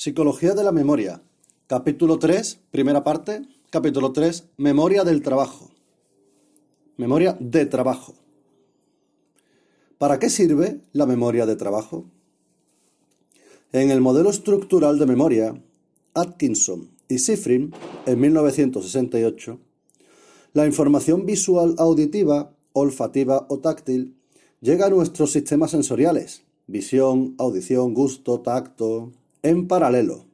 Psicología de la memoria. Capítulo 3, primera parte. Capítulo 3, Memoria del trabajo. Memoria de trabajo. ¿Para qué sirve la memoria de trabajo? En el modelo estructural de memoria, Atkinson y Sifrin, en 1968, la información visual auditiva, olfativa o táctil llega a nuestros sistemas sensoriales, visión, audición, gusto, tacto, en paralelo.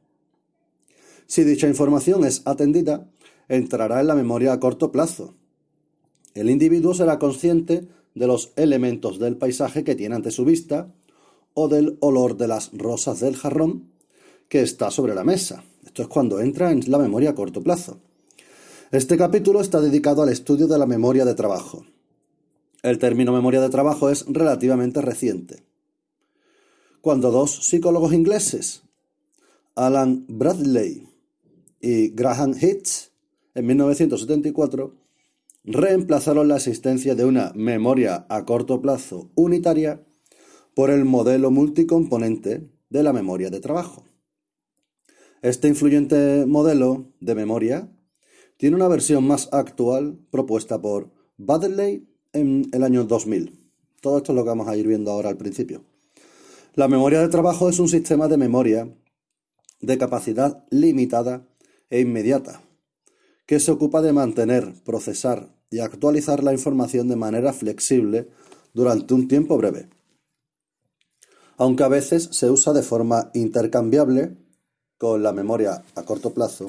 Si dicha información es atendida, entrará en la memoria a corto plazo. El individuo será consciente de los elementos del paisaje que tiene ante su vista o del olor de las rosas del jarrón que está sobre la mesa. Esto es cuando entra en la memoria a corto plazo. Este capítulo está dedicado al estudio de la memoria de trabajo. El término memoria de trabajo es relativamente reciente. Cuando dos psicólogos ingleses, Alan Bradley y Graham Hitch, en 1974, reemplazaron la existencia de una memoria a corto plazo unitaria por el modelo multicomponente de la memoria de trabajo. Este influyente modelo de memoria tiene una versión más actual propuesta por Bradley en el año 2000. Todo esto es lo que vamos a ir viendo ahora al principio. La memoria de trabajo es un sistema de memoria de capacidad limitada e inmediata, que se ocupa de mantener, procesar y actualizar la información de manera flexible durante un tiempo breve. Aunque a veces se usa de forma intercambiable con la memoria a corto plazo,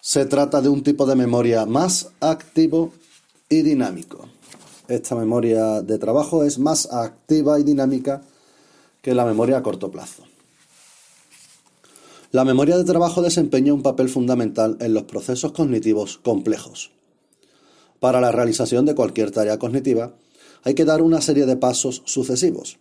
se trata de un tipo de memoria más activo y dinámico. Esta memoria de trabajo es más activa y dinámica que la memoria a corto plazo. La memoria de trabajo desempeña un papel fundamental en los procesos cognitivos complejos. Para la realización de cualquier tarea cognitiva hay que dar una serie de pasos sucesivos.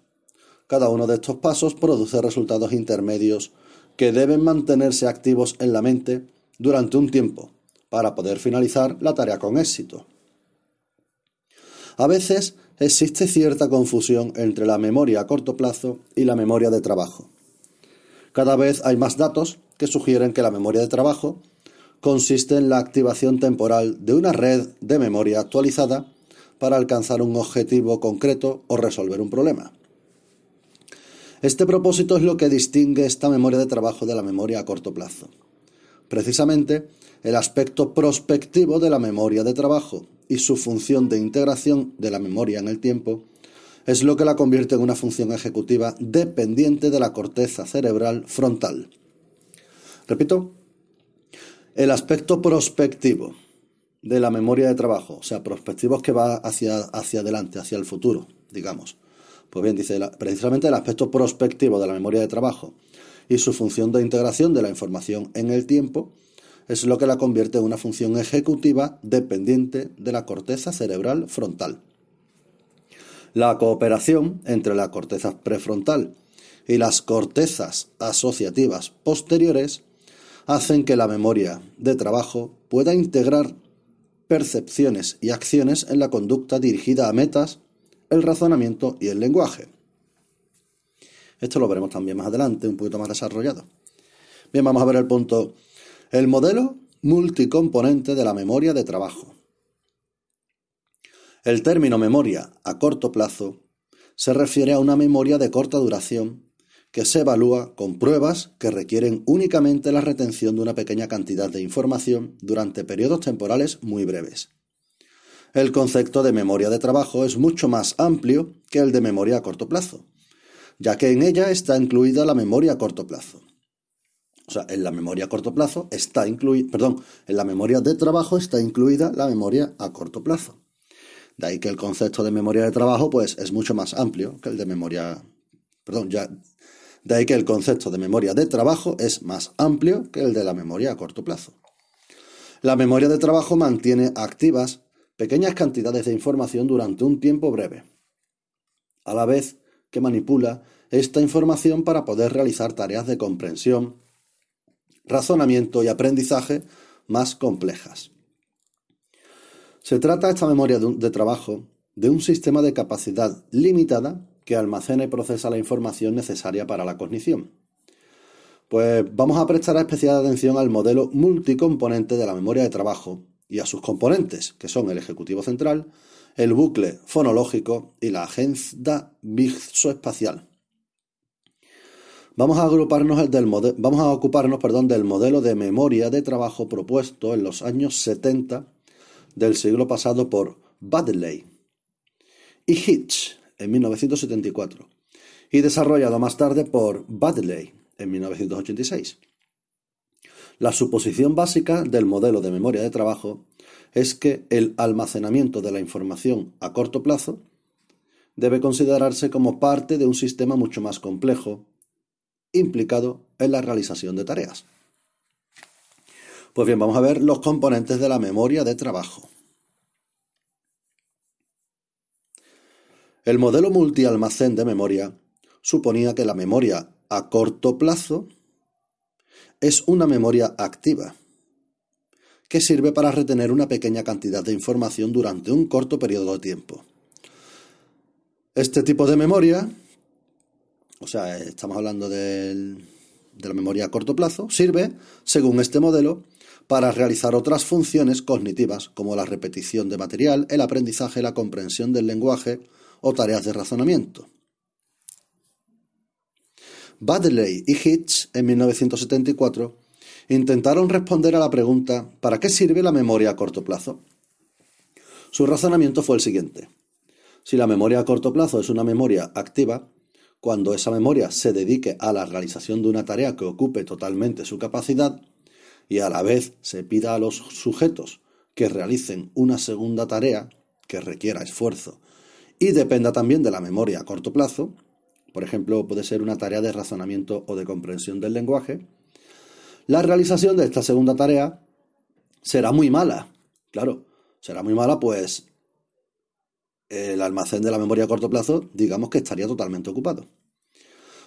Cada uno de estos pasos produce resultados intermedios que deben mantenerse activos en la mente durante un tiempo para poder finalizar la tarea con éxito. A veces existe cierta confusión entre la memoria a corto plazo y la memoria de trabajo. Cada vez hay más datos que sugieren que la memoria de trabajo consiste en la activación temporal de una red de memoria actualizada para alcanzar un objetivo concreto o resolver un problema. Este propósito es lo que distingue esta memoria de trabajo de la memoria a corto plazo. Precisamente, el aspecto prospectivo de la memoria de trabajo y su función de integración de la memoria en el tiempo es lo que la convierte en una función ejecutiva dependiente de la corteza cerebral frontal. Repito, el aspecto prospectivo de la memoria de trabajo, o sea, prospectivo es que va hacia, hacia adelante, hacia el futuro, digamos. Pues bien, dice, precisamente el aspecto prospectivo de la memoria de trabajo y su función de integración de la información en el tiempo es lo que la convierte en una función ejecutiva dependiente de la corteza cerebral frontal. La cooperación entre la corteza prefrontal y las cortezas asociativas posteriores hacen que la memoria de trabajo pueda integrar percepciones y acciones en la conducta dirigida a metas, el razonamiento y el lenguaje. Esto lo veremos también más adelante, un poquito más desarrollado. Bien, vamos a ver el punto. El modelo multicomponente de la memoria de trabajo. El término memoria a corto plazo se refiere a una memoria de corta duración que se evalúa con pruebas que requieren únicamente la retención de una pequeña cantidad de información durante periodos temporales muy breves. El concepto de memoria de trabajo es mucho más amplio que el de memoria a corto plazo, ya que en ella está incluida la memoria a corto plazo. O sea, en la memoria a corto plazo está incluida, perdón, en la memoria de trabajo está incluida la memoria a corto plazo. De ahí que el concepto de memoria de trabajo pues, es mucho más amplio que el de memoria. Perdón, ya. De ahí que el concepto de memoria de trabajo es más amplio que el de la memoria a corto plazo. La memoria de trabajo mantiene activas pequeñas cantidades de información durante un tiempo breve, a la vez que manipula esta información para poder realizar tareas de comprensión, razonamiento y aprendizaje más complejas. Se trata esta memoria de, trabajo de un sistema de capacidad limitada que almacena y procesa la información necesaria para la cognición. Pues vamos a prestar especial atención al modelo multicomponente de la memoria de trabajo y a sus componentes, que son el ejecutivo central, el bucle fonológico y la agenda visoespacial. Vamos a, agruparnos del vamos a ocuparnos perdón, del modelo de memoria de trabajo propuesto en los años 70 del siglo pasado por Baddeley y Hitch en 1974 y desarrollado más tarde por Baddeley en 1986. La suposición básica del modelo de memoria de trabajo es que el almacenamiento de la información a corto plazo debe considerarse como parte de un sistema mucho más complejo implicado en la realización de tareas. Pues bien, vamos a ver los componentes de la memoria de trabajo. El modelo multialmacén de memoria suponía que la memoria a corto plazo es una memoria activa, que sirve para retener una pequeña cantidad de información durante un corto periodo de tiempo. Este tipo de memoria o sea, estamos hablando de la memoria a corto plazo, sirve, según este modelo, para realizar otras funciones cognitivas como la repetición de material, el aprendizaje, la comprensión del lenguaje o tareas de razonamiento. Baddeley y Hitch, en 1974, intentaron responder a la pregunta ¿para qué sirve la memoria a corto plazo? Su razonamiento fue el siguiente. Si la memoria a corto plazo es una memoria activa, cuando esa memoria se dedique a la realización de una tarea que ocupe totalmente su capacidad y a la vez se pida a los sujetos que realicen una segunda tarea que requiera esfuerzo y dependa también de la memoria a corto plazo, por ejemplo, puede ser una tarea de razonamiento o de comprensión del lenguaje, la realización de esta segunda tarea será muy mala. Claro, será muy mala pues el almacén de la memoria a corto plazo, digamos que estaría totalmente ocupado.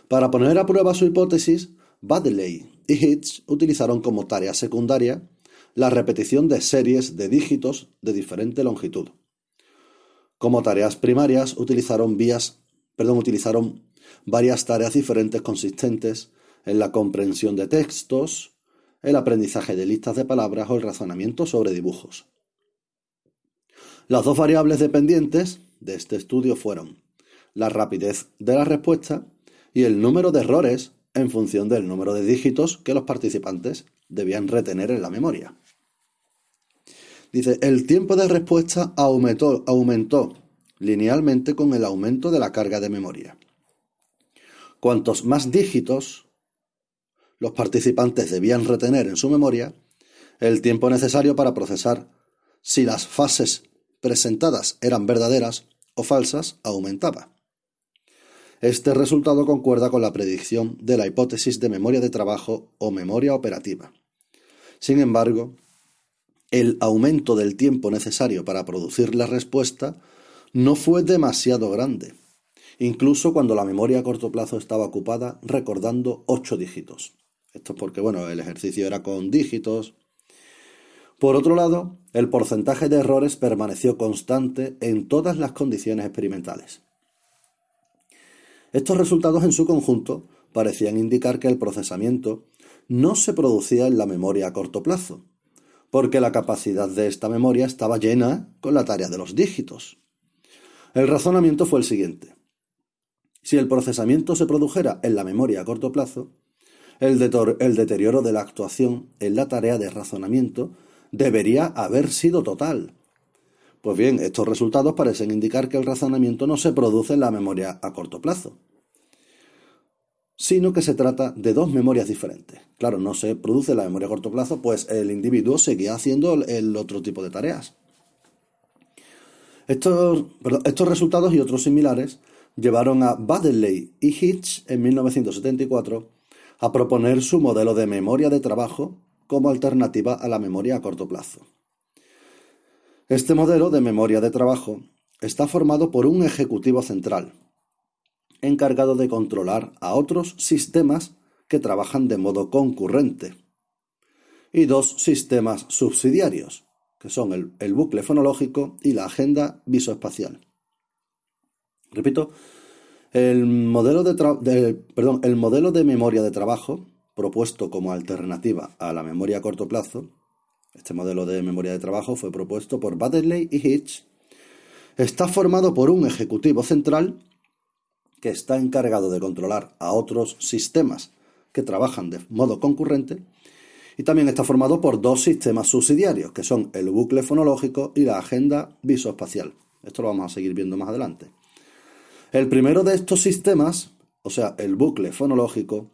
Para poner a prueba su hipótesis, Baddeley y Hitch utilizaron como tarea secundaria la repetición de series de dígitos de diferente longitud. Como tareas primarias utilizaron, vías, utilizaron varias tareas diferentes consistentes en la comprensión de textos, el aprendizaje de listas de palabras o el razonamiento sobre dibujos. Las dos variables dependientes de este estudio fueron la rapidez de la respuesta y el número de errores en función del número de dígitos que los participantes debían retener en la memoria. Dice, el tiempo de respuesta aumentó, aumentó linealmente con el aumento de la carga de memoria. Cuantos más dígitos los participantes debían retener en su memoria, el tiempo necesario para procesar si las fases presentadas eran verdaderas o falsas aumentaba. Este resultado concuerda con la predicción de la hipótesis de memoria de trabajo o memoria operativa. Sin embargo, el aumento del tiempo necesario para producir la respuesta no fue demasiado grande, incluso cuando la memoria a corto plazo estaba ocupada recordando ocho dígitos. Esto es porque, bueno, el ejercicio era con dígitos, por otro lado, el porcentaje de errores permaneció constante en todas las condiciones experimentales. Estos resultados en su conjunto parecían indicar que el procesamiento no se producía en la memoria a corto plazo, porque la capacidad de esta memoria estaba llena con la tarea de los dígitos. El razonamiento fue el siguiente. Si el procesamiento se produjera en la memoria a corto plazo, el, deterioro de la actuación en la tarea de razonamiento debería haber sido total. Pues bien, estos resultados parecen indicar que el razonamiento no se produce en la memoria a corto plazo, sino que se trata de dos memorias diferentes. Claro, no se produce la memoria a corto plazo, pues el individuo seguía haciendo el otro tipo de tareas. Estos, estos resultados y otros similares llevaron a Baddeley y Hitch en 1974 a proponer su modelo de memoria de trabajo como alternativa a la memoria a corto plazo. Este modelo de memoria de trabajo está formado por un ejecutivo central, encargado de controlar a otros sistemas que trabajan de modo concurrente, y dos sistemas subsidiarios, que son el, bucle fonológico y la agenda visoespacial. Repito, el modelo de, perdón, el modelo de memoria de trabajo propuesto como alternativa a la memoria a corto plazo, este modelo de memoria de trabajo fue propuesto por Baddeley y Hitch, está formado por un ejecutivo central que está encargado de controlar a otros sistemas que trabajan de modo concurrente y también está formado por dos sistemas subsidiarios, que son el bucle fonológico y la agenda visoespacial. Esto lo vamos a seguir viendo más adelante. El primero de estos sistemas, o sea, el bucle fonológico,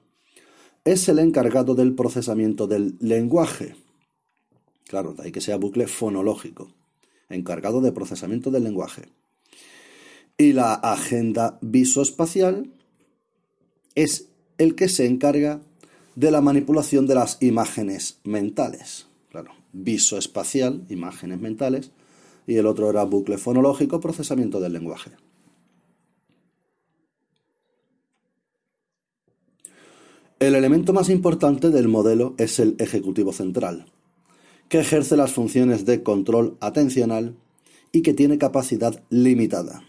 es el encargado del procesamiento del lenguaje. Claro, de ahí que sea bucle fonológico, encargado de procesamiento del lenguaje. Y la agenda visoespacial es el que se encarga de la manipulación de las imágenes mentales. Claro, visoespacial, imágenes mentales, y el otro era bucle fonológico, procesamiento del lenguaje. El elemento más importante del modelo es el ejecutivo central, que ejerce las funciones de control atencional y que tiene capacidad limitada.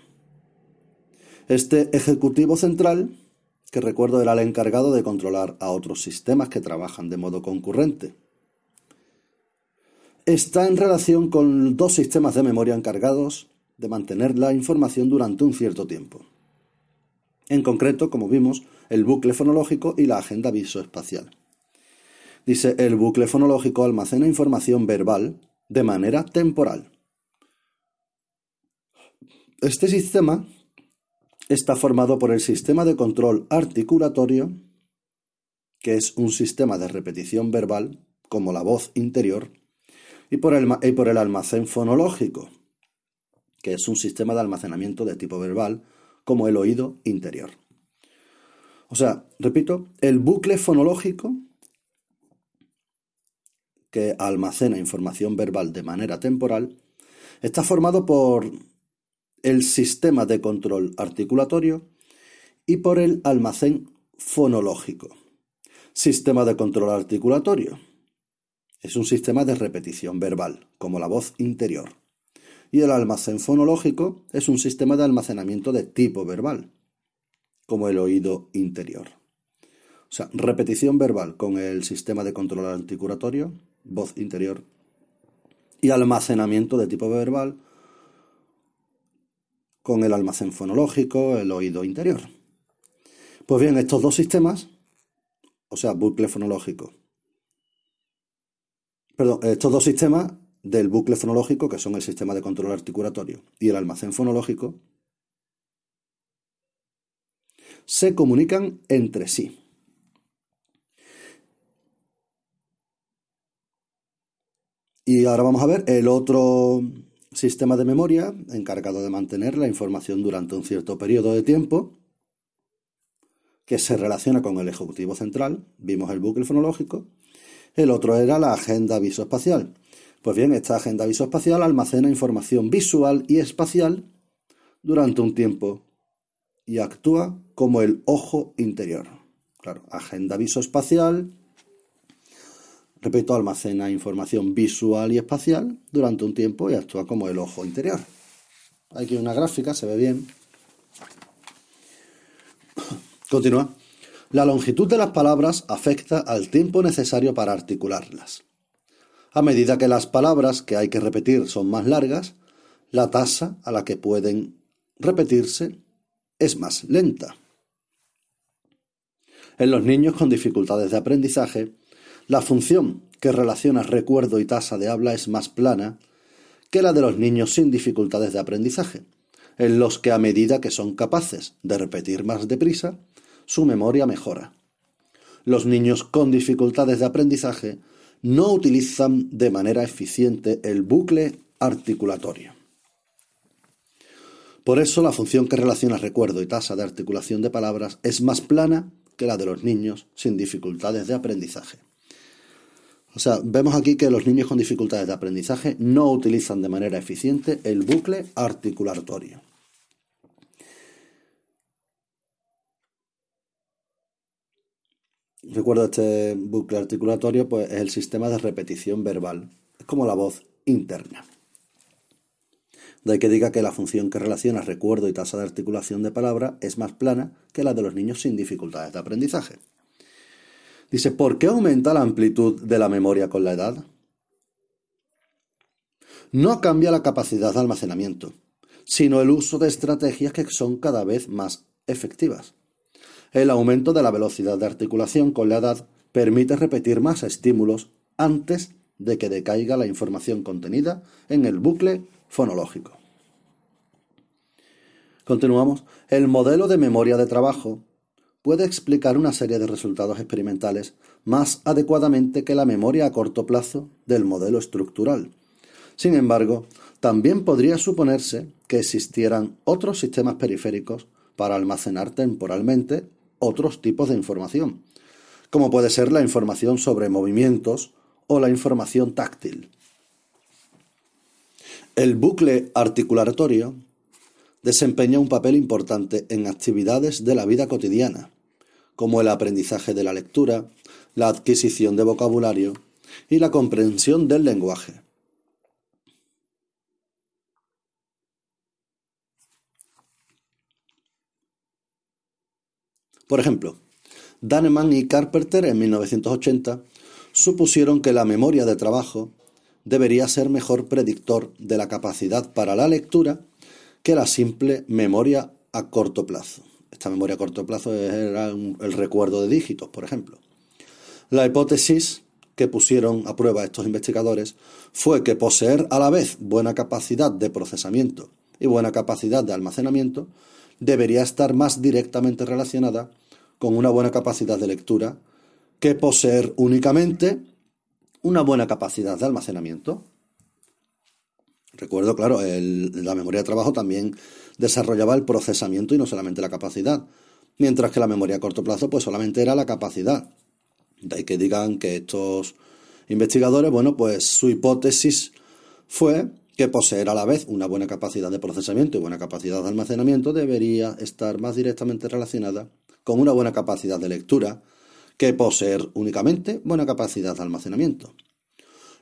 Este ejecutivo central que recuerdo era el encargado de controlar a otros sistemas que trabajan de modo concurrente. Está en relación con dos sistemas de memoria encargados de mantener la información durante un cierto tiempo. En concreto, como vimos, el bucle fonológico y la agenda visoespacial. Dice, el bucle fonológico almacena información verbal de manera temporal. Este sistema está formado por el sistema de control articulatorio, que es un sistema de repetición verbal, como la voz interior, y por el, y por el almacén fonológico, que es un sistema de almacenamiento de tipo verbal, como el oído interior. O sea, repito, el bucle fonológico que almacena información verbal de manera temporal está formado por el sistema de control articulatorio y por el almacén fonológico. Sistema de control articulatorio. Es un sistema de repetición verbal, como la voz interior. Y el almacén fonológico es un sistema de almacenamiento de tipo verbal, como el oído interior. O sea, repetición verbal con el sistema de control articulatorio, voz interior, y almacenamiento de tipo verbal con el almacén fonológico, el oído interior. Pues bien, estos dos sistemas, o sea, bucle fonológico, perdón, estos dos sistemas del bucle fonológico, que son el sistema de control articulatorio y el almacén fonológico, se comunican entre sí. Y ahora vamos a ver el otro sistema de memoria encargado de mantener la información durante un cierto periodo de tiempo que se relaciona con el ejecutivo central, vimos el bucle fonológico, el otro era la agenda visoespacial. Pues bien, esta agenda visoespacial almacena información visual y espacial durante un tiempo y actúa como el ojo interior. Claro, agenda visoespacial, Repito, almacena información visual y espacial durante un tiempo y actúa como el ojo interior. Aquí una gráfica, se ve bien. Continúa. La longitud de las palabras afecta al tiempo necesario para articularlas. A medida que las palabras que hay que repetir son más largas, la tasa a la que pueden repetirse es más lenta. En los niños con dificultades de aprendizaje, la función que relaciona recuerdo y tasa de habla es más plana que la de los niños sin dificultades de aprendizaje, en los que a medida que son capaces de repetir más deprisa, su memoria mejora. Los niños con dificultades de aprendizaje no utilizan de manera eficiente el bucle articulatorio. Por eso la función que relaciona recuerdo y tasa de articulación de palabras es más plana que la de los niños sin dificultades de aprendizaje. O sea, vemos aquí que los niños con dificultades de aprendizaje no utilizan de manera eficiente el bucle articulatorio. Recuerdo este bucle articulatorio, pues es el sistema de repetición verbal. Es como la voz interna. De ahí que diga que la función que relaciona recuerdo y tasa de articulación de palabra es más plana que la de los niños sin dificultades de aprendizaje. Dice, ¿por qué aumenta la amplitud de la memoria con la edad? No cambia la capacidad de almacenamiento, sino el uso de estrategias que son cada vez más efectivas. El aumento de la velocidad de articulación con la edad permite repetir más estímulos antes de que decaiga la información contenida en el bucle fonológico. Continuamos. El modelo de memoria de trabajo puede explicar una serie de resultados experimentales más adecuadamente que la memoria a corto plazo del modelo estructural. Sin embargo, también podría suponerse que existieran otros sistemas periféricos para almacenar temporalmente otros tipos de información, como puede ser la información sobre movimientos o la información táctil. El bucle articulatorio desempeña un papel importante en actividades de la vida cotidiana, como el aprendizaje de la lectura, la adquisición de vocabulario y la comprensión del lenguaje. Por ejemplo, Daneman y Carpenter en 1980 supusieron que la memoria de trabajo debería ser mejor predictor de la capacidad para la lectura que la simple memoria a corto plazo. Esta memoria a corto plazo era el recuerdo de dígitos, por ejemplo. La hipótesis que pusieron a prueba estos investigadores fue que poseer a la vez buena capacidad de procesamiento y buena capacidad de almacenamiento debería estar más directamente relacionada con una buena capacidad de lectura que poseer únicamente una buena capacidad de almacenamiento. Recuerdo, claro, la memoria de trabajo también desarrollaba el procesamiento y no solamente la capacidad, mientras que la memoria a corto plazo pues solamente era la capacidad. De ahí que digan que estos investigadores, bueno, pues su hipótesis fue que poseer a la vez una buena capacidad de procesamiento y buena capacidad de almacenamiento debería estar más directamente relacionada con una buena capacidad de lectura que poseer únicamente buena capacidad de almacenamiento.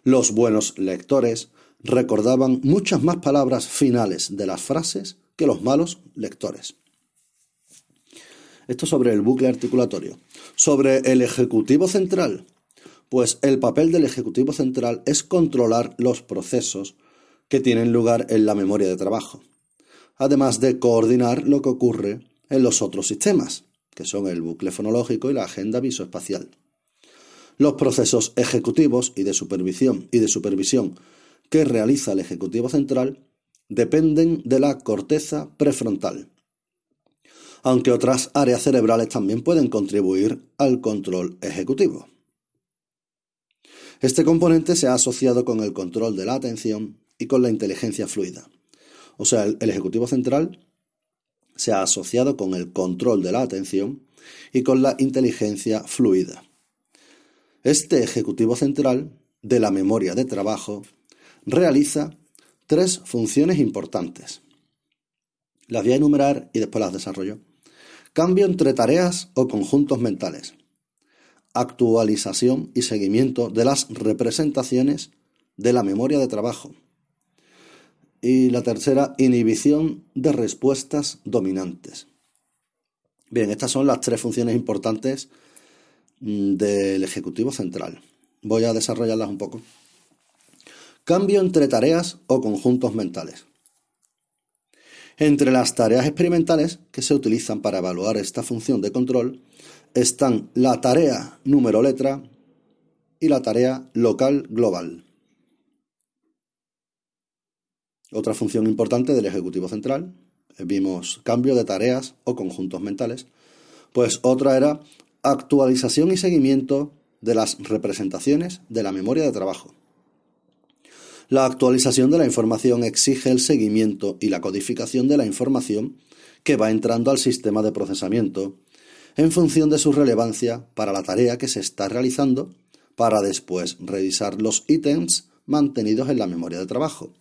Los buenos lectores recordaban muchas más palabras finales de las frases que los malos lectores. Esto sobre el bucle articulatorio. Sobre el Ejecutivo Central. Pues el papel del Ejecutivo Central es controlar los procesos que tienen lugar en la memoria de trabajo, además de coordinar lo que ocurre en los otros sistemas, que son el bucle fonológico y la agenda visoespacial. Los procesos ejecutivos y de supervisión y de supervisión que realiza el Ejecutivo Central dependen de la corteza prefrontal, aunque otras áreas cerebrales también pueden contribuir al control ejecutivo. Este componente se ha asociado con el control de la atención y con la inteligencia fluida. O sea, el, Ejecutivo Central se ha asociado con el control de la atención y con la inteligencia fluida. Este Ejecutivo Central de la memoria de trabajo realiza tres funciones importantes. Las voy a enumerar y después las desarrollo. Cambio entre tareas o conjuntos mentales. Actualización y seguimiento de las representaciones de la memoria de trabajo. Y la tercera, inhibición de respuestas dominantes. Bien, estas son las tres funciones importantes mm, del Ejecutivo Central. Voy a desarrollarlas un poco. Cambio entre tareas o conjuntos mentales. Entre las tareas experimentales que se utilizan para evaluar esta función de control están la tarea número letra y la tarea local global. Otra función importante del Ejecutivo Central, vimos cambio de tareas o conjuntos mentales, pues otra era actualización y seguimiento de las representaciones de la memoria de trabajo. La actualización de la información exige el seguimiento y la codificación de la información que va entrando al sistema de procesamiento en función de su relevancia para la tarea que se está realizando para después revisar los ítems mantenidos en la memoria de trabajo,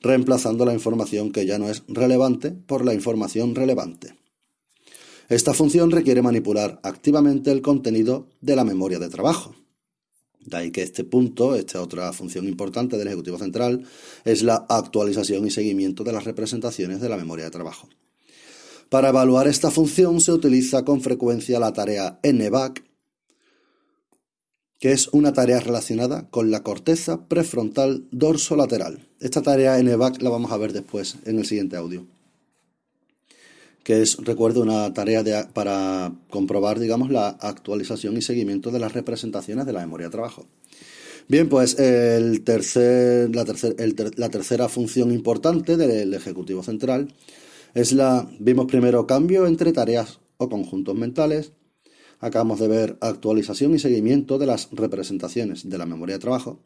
reemplazando la información que ya no es relevante por la información relevante. Esta función requiere manipular activamente el contenido de la memoria de trabajo. De ahí que este punto, esta otra función importante del Ejecutivo Central, es la actualización y seguimiento de las representaciones de la memoria de trabajo. Para evaluar esta función se utiliza con frecuencia la tarea NVAC que es una tarea relacionada con la corteza prefrontal dorsolateral. Esta tarea en EVAC la vamos a ver después en el siguiente audio. Que es, recuerdo, una tarea para comprobar, digamos, la actualización y seguimiento de las representaciones de la memoria de trabajo. Bien, pues el tercer, la, la tercera función importante del Ejecutivo Central es la, vimos primero cambio entre tareas o conjuntos mentales, acabamos de ver actualización y seguimiento de las representaciones de la memoria de trabajo,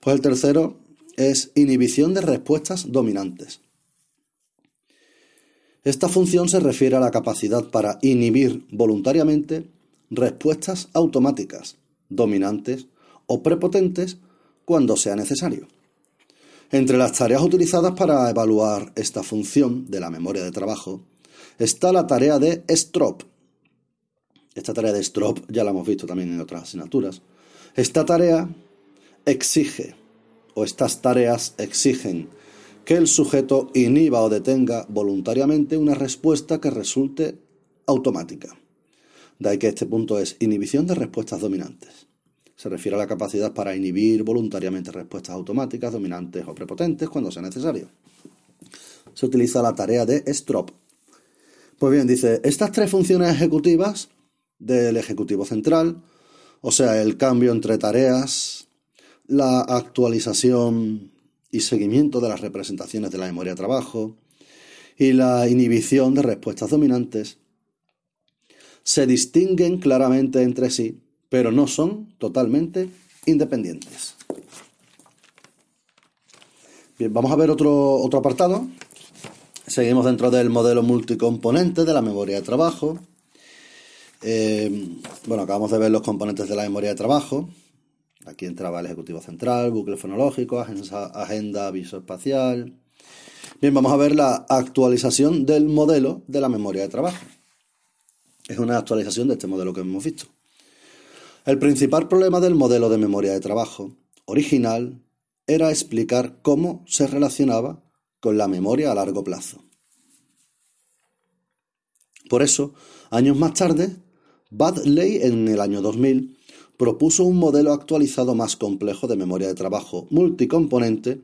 pues el tercero es inhibición de respuestas dominantes. Esta función se refiere a la capacidad para inhibir voluntariamente respuestas automáticas, dominantes o prepotentes cuando sea necesario. Entre las tareas utilizadas para evaluar esta función de la memoria de trabajo está la tarea de STROP. Esta tarea de STROP ya la hemos visto también en otras asignaturas. Esta tarea exige, o estas tareas exigen, que el sujeto inhiba o detenga voluntariamente una respuesta que resulte automática. De ahí que este punto es inhibición de respuestas dominantes. Se refiere a la capacidad para inhibir voluntariamente respuestas automáticas, dominantes o prepotentes cuando sea necesario. Se utiliza la tarea de STROP. Pues bien, dice, estas tres funciones ejecutivas del Ejecutivo Central, o sea, el cambio entre tareas, la actualización y seguimiento de las representaciones de la memoria de trabajo y la inhibición de respuestas dominantes, se distinguen claramente entre sí pero no son totalmente independientes. Bien, vamos a ver otro, otro apartado. Seguimos dentro del modelo multicomponente de la memoria de trabajo. Eh, bueno, acabamos de ver los componentes de la memoria de trabajo. Aquí entraba el ejecutivo central, bucle fonológico, agenda, agenda visoespacial. Bien, vamos a ver la actualización del modelo de la memoria de trabajo. Es una actualización de este modelo que hemos visto. El principal problema del modelo de memoria de trabajo original era explicar cómo se relacionaba con la memoria a largo plazo. Por eso, años más tarde, Badley en el año 2000 propuso un modelo actualizado más complejo de memoria de trabajo multicomponente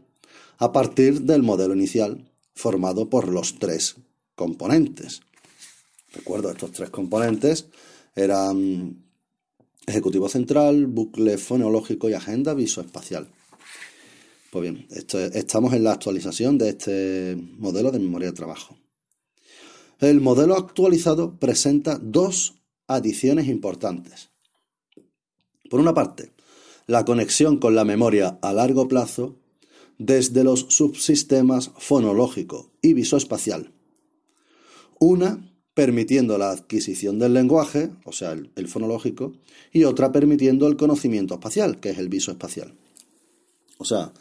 a partir del modelo inicial, formado por los tres componentes. Recuerdo, estos tres componentes eran Ejecutivo central, bucle fonológico y agenda visoespacial. Pues bien, estamos en la actualización de este modelo de memoria de trabajo. El modelo actualizado presenta dos adiciones importantes. Por una parte, la conexión con la memoria a largo plazo desde los subsistemas fonológico y visoespacial. Una permitiendo la adquisición del lenguaje, o sea, el, fonológico, y otra permitiendo el conocimiento espacial, que es el visoespacial. O sea,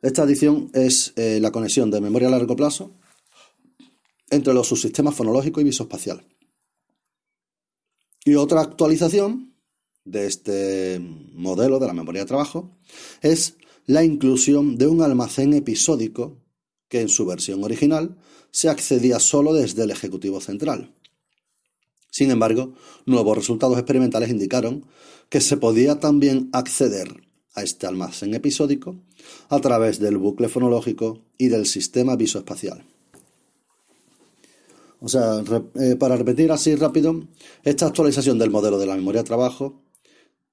esta adición es eh, la conexión de memoria a largo plazo entre los subsistemas fonológico y visoespacial. Y otra actualización de este modelo de la memoria de trabajo es la inclusión de un almacén episódico que en su versión original se accedía solo desde el Ejecutivo Central. Sin embargo, nuevos resultados experimentales indicaron que se podía también acceder a este almacén episódico a través del bucle fonológico y del sistema visoespacial. O sea, eh, para repetir así rápido, esta actualización del modelo de la memoria de trabajo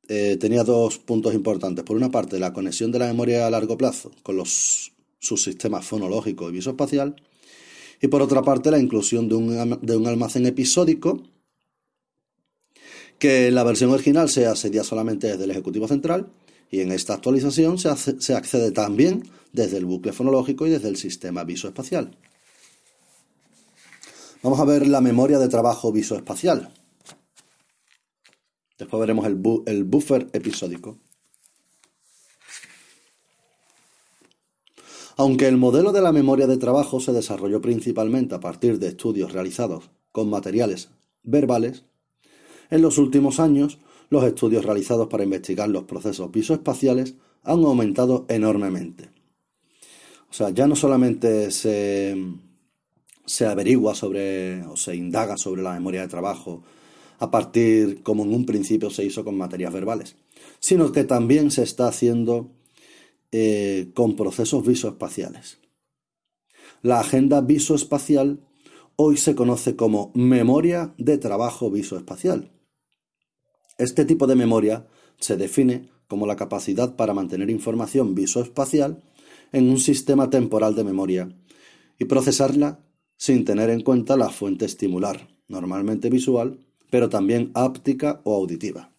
eh, tenía dos puntos importantes. Por una parte, la conexión de la memoria a largo plazo con los subsistemas fonológico y visoespacial, y por otra parte la inclusión de un, almacén episódico que en la versión original se accedía solamente desde el Ejecutivo Central y en esta actualización se, se accede también desde el bucle fonológico y desde el sistema visoespacial. Vamos a ver la memoria de trabajo visoespacial. Después veremos el, buffer episódico. Aunque el modelo de la memoria de trabajo se desarrolló principalmente a partir de estudios realizados con materiales verbales, en los últimos años los estudios realizados para investigar los procesos visoespaciales han aumentado enormemente. O sea, ya no solamente se, se averigua sobre o se indaga sobre la memoria de trabajo a partir, como en un principio se hizo con materias verbales, sino que también se está haciendo eh, con procesos visoespaciales. La agenda visoespacial hoy se conoce como memoria de trabajo visoespacial. Este tipo de memoria se define como la capacidad para mantener información visoespacial en un sistema temporal de memoria y procesarla sin tener en cuenta la fuente estimular, normalmente visual, pero también áptica o auditiva.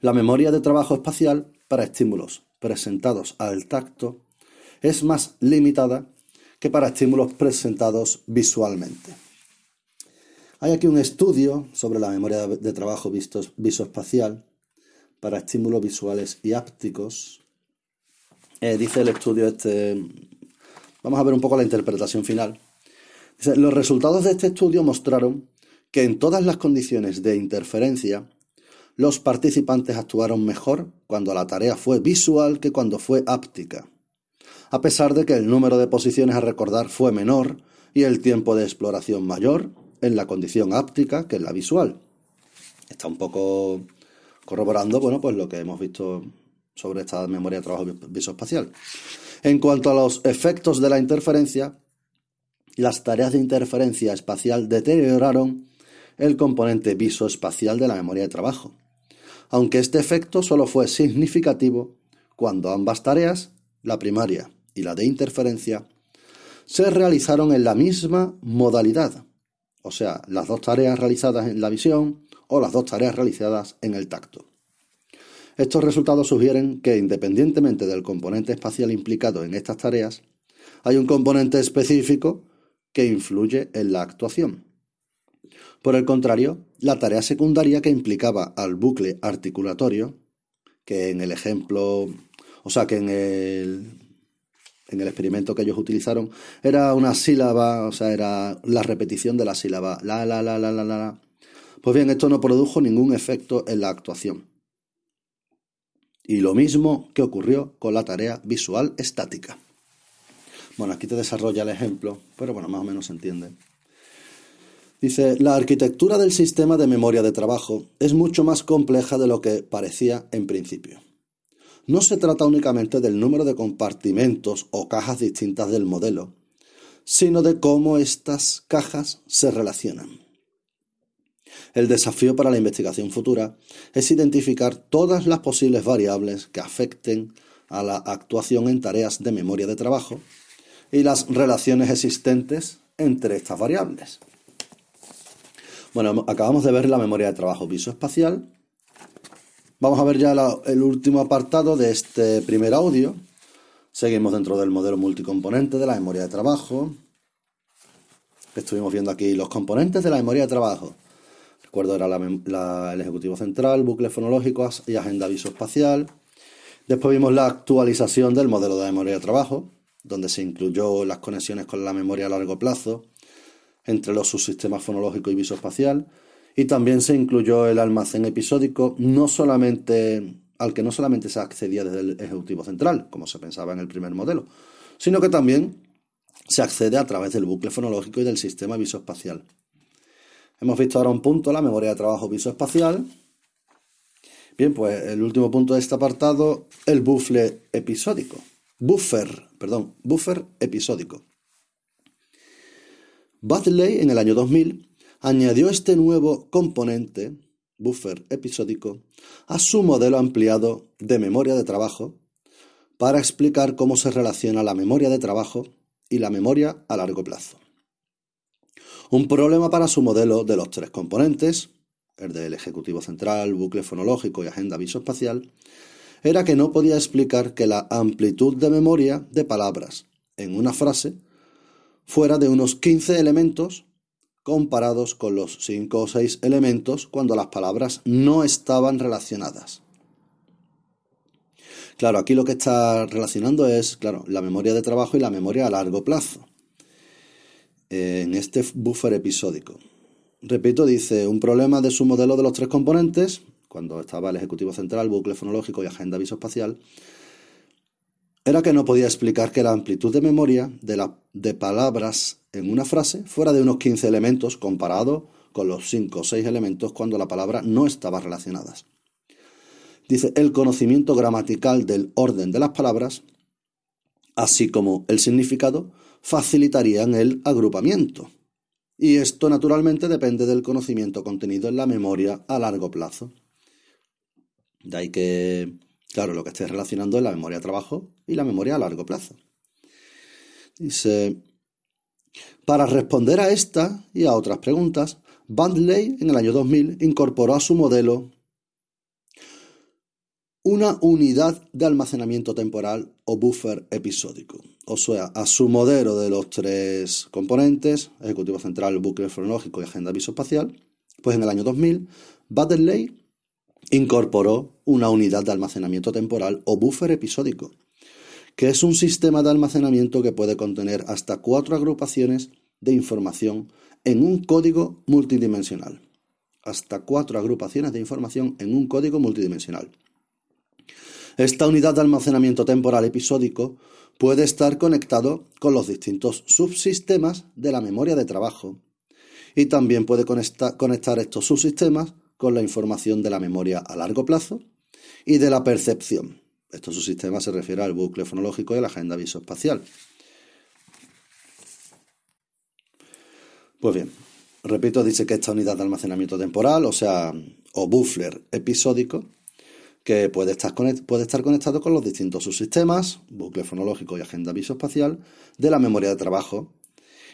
La memoria de trabajo espacial para estímulos presentados al tacto es más limitada que para estímulos presentados visualmente. Hay aquí un estudio sobre la memoria de trabajo visoespacial para estímulos visuales y ápticos. Eh, dice el estudio este, vamos a ver un poco la interpretación final. Los resultados de este estudio mostraron que en todas las condiciones de interferencia, los participantes actuaron mejor cuando la tarea fue visual que cuando fue áptica a pesar de que el número de posiciones a recordar fue menor y el tiempo de exploración mayor en la condición áptica que en la visual. Está un poco corroborando, bueno, pues lo que hemos visto sobre esta memoria de trabajo visoespacial. En cuanto a los efectos de la interferencia, las tareas de interferencia espacial deterioraron el componente visoespacial de la memoria de trabajo, aunque este efecto solo fue significativo cuando ambas tareas, la primaria y la de interferencia se realizaron en la misma modalidad, o sea, las dos tareas realizadas en la visión o las dos tareas realizadas en el tacto. Estos resultados sugieren que independientemente del componente espacial implicado en estas tareas, hay un componente específico que influye en la actuación. Por el contrario, la tarea secundaria que implicaba al bucle articulatorio, que en el ejemplo, o sea, que en el en el experimento que ellos utilizaron, era una sílaba, o sea, era la repetición de la sílaba la, la, la, la, la, la. Pues bien, esto no produjo ningún efecto en la actuación. Y lo mismo que ocurrió con la tarea visual estática. Bueno, aquí te desarrolla el ejemplo, pero bueno, más o menos se entiende. Dice, la arquitectura del sistema de memoria de trabajo es mucho más compleja de lo que parecía en principio no se trata únicamente del número de compartimentos o cajas distintas del modelo, sino de cómo estas cajas se relacionan. El desafío para la investigación futura es identificar todas las posibles variables que afecten a la actuación en tareas de memoria de trabajo y las relaciones existentes entre estas variables. Bueno, acabamos de ver la memoria de trabajo visoespacial Vamos a ver ya el último apartado de este primer audio. Seguimos dentro del modelo multicomponente de la memoria de trabajo. Estuvimos viendo aquí los componentes de la memoria de trabajo. Recuerdo, era el ejecutivo central, bucle fonológico y agenda visoespacial. Después vimos la actualización del modelo de memoria de trabajo, donde se incluyó las conexiones con la memoria a largo plazo entre los subsistemas fonológico y visoespacial y también se incluyó el almacén episódico, no solamente al que no solamente se accedía desde el Ejecutivo Central, como se pensaba en el primer modelo, sino que también se accede a través del bucle fonológico y del sistema visoespacial. Hemos visto ahora un punto, la memoria de trabajo visoespacial. Bien, pues el último punto de este apartado, el bucle episódico. Buffer, perdón, buffer episódico. Badley en el año 2000 añadió este nuevo componente, buffer episódico, a su modelo ampliado de memoria de trabajo para explicar cómo se relaciona la memoria de trabajo y la memoria a largo plazo. Un problema para su modelo de los tres componentes, el del ejecutivo central, bucle fonológico y agenda visoespacial, era que no podía explicar que la amplitud de memoria de palabras en una frase fuera de unos 15 elementos comparados con los cinco o seis elementos cuando las palabras no estaban relacionadas. Claro, aquí lo que está relacionando es, claro, la memoria de trabajo y la memoria a largo plazo. En este buffer episódico. Repito, dice, un problema de su modelo de los tres componentes, cuando estaba el Ejecutivo Central, bucle fonológico y agenda visoespacial, era que no podía explicar que la amplitud de memoria de, de palabras en una frase fuera de unos 15 elementos comparado con los cinco o seis elementos cuando la palabra no estaba relacionada. Dice, el conocimiento gramatical del orden de las palabras, así como el significado, facilitarían el agrupamiento. Y esto naturalmente depende del conocimiento contenido en la memoria a largo plazo. De ahí que, claro, lo que esté relacionando es la memoria de trabajo y la memoria a largo plazo. Dice, para responder a esta y a otras preguntas, Bandley en el año 2000 incorporó a su modelo una unidad de almacenamiento temporal o buffer episódico, o sea, a su modelo de los tres componentes, ejecutivo central, bucle cronológico y agenda visoespacial, pues en el año 2000, Baddeley incorporó una unidad de almacenamiento temporal o buffer episódico, que es un sistema de almacenamiento que puede contener hasta cuatro agrupaciones de información en un código multidimensional. Hasta cuatro agrupaciones de información en un código multidimensional. Esta unidad de almacenamiento temporal episódico puede estar conectado con los distintos subsistemas de la memoria de trabajo y también puede conectar estos subsistemas con la información de la memoria a largo plazo y de la percepción. Estos subsistemas se refiere al bucle fonológico y a la agenda visoespacial. Pues bien, repito, dice que esta unidad de almacenamiento temporal, o sea, o buffer episódico, que puede estar, puede estar conectado con los distintos subsistemas, bucle fonológico y agenda visoespacial, de la memoria de trabajo.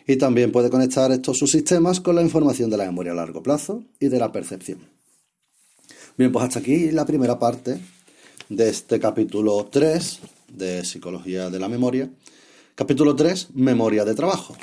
Y también puede conectar estos subsistemas con la información de la memoria a largo plazo y de la percepción. Bien, pues hasta aquí la primera parte de este capítulo 3 de Psicología de la Memoria. Capítulo 3, Memoria de Trabajo.